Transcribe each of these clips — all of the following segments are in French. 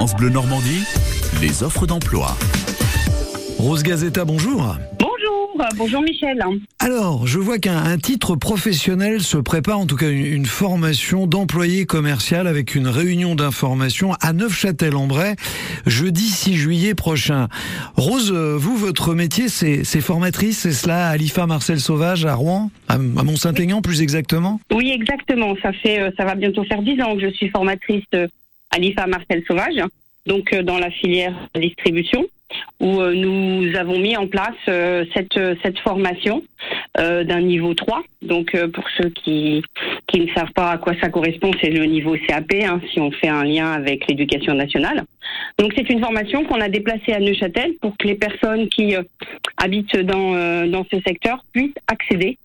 France Bleu Normandie, les offres d'emploi. Rose Gazetta, bonjour. Bonjour, bonjour Michel. Alors, je vois qu'un un titre professionnel se prépare, en tout cas une, une formation d'employé commercial avec une réunion d'information à Neufchâtel-en-Bray, jeudi 6 juillet prochain. Rose, euh, vous, votre métier, c'est formatrice, c'est cela, à l'IFA Marcel Sauvage, à Rouen, à, à Mont-Saint-Aignan plus exactement? Oui, exactement. Ça fait, euh, ça va bientôt faire dix ans que je suis formatrice euh, à l'IFA Marcel Sauvage, donc euh, dans la filière distribution, où euh, nous avons mis en place euh, cette, cette formation d'un niveau 3. Donc pour ceux qui, qui ne savent pas à quoi ça correspond, c'est le niveau CAP, hein, si on fait un lien avec l'éducation nationale. Donc c'est une formation qu'on a déplacée à Neuchâtel pour que les personnes qui habitent dans, dans ce secteur puissent accéder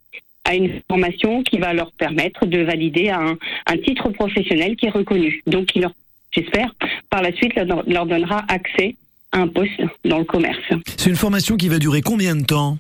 à une formation qui va leur permettre de valider un, un titre professionnel qui est reconnu. Donc qui leur, j'espère, par la suite leur, donnera accès à un poste dans le commerce. C'est une formation qui va durer combien de temps?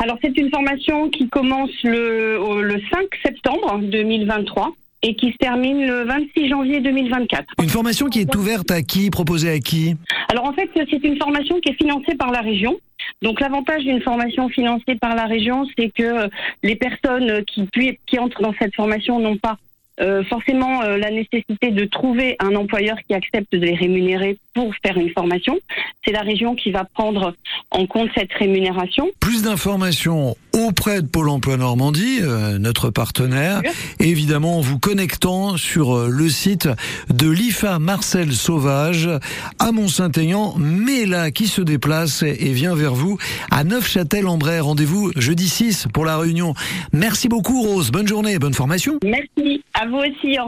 Alors c'est une formation qui commence le, le 5 septembre 2023 et qui se termine le 26 janvier 2024. Une formation qui est ouverte à qui, proposée à qui? Alors en fait, c'est une formation qui est financée par la région. Donc l'avantage d'une formation financée par la région, c'est que les personnes qui entrent dans cette formation n'ont pas euh, forcément euh, la nécessité de trouver un employeur qui accepte de les rémunérer pour faire une formation. C'est la région qui va prendre en compte cette rémunération. Plus d'informations auprès de Pôle emploi Normandie, euh, notre partenaire, et évidemment en vous connectant sur le site de l'IFA Marcel Sauvage à Mont-Saint-Aignan, mais là qui se déplace et vient vers vous à Neufchâtel-en-Bray. Rendez-vous jeudi 6 pour la réunion. Merci beaucoup Rose, bonne journée, bonne formation. Merci vous aussi. au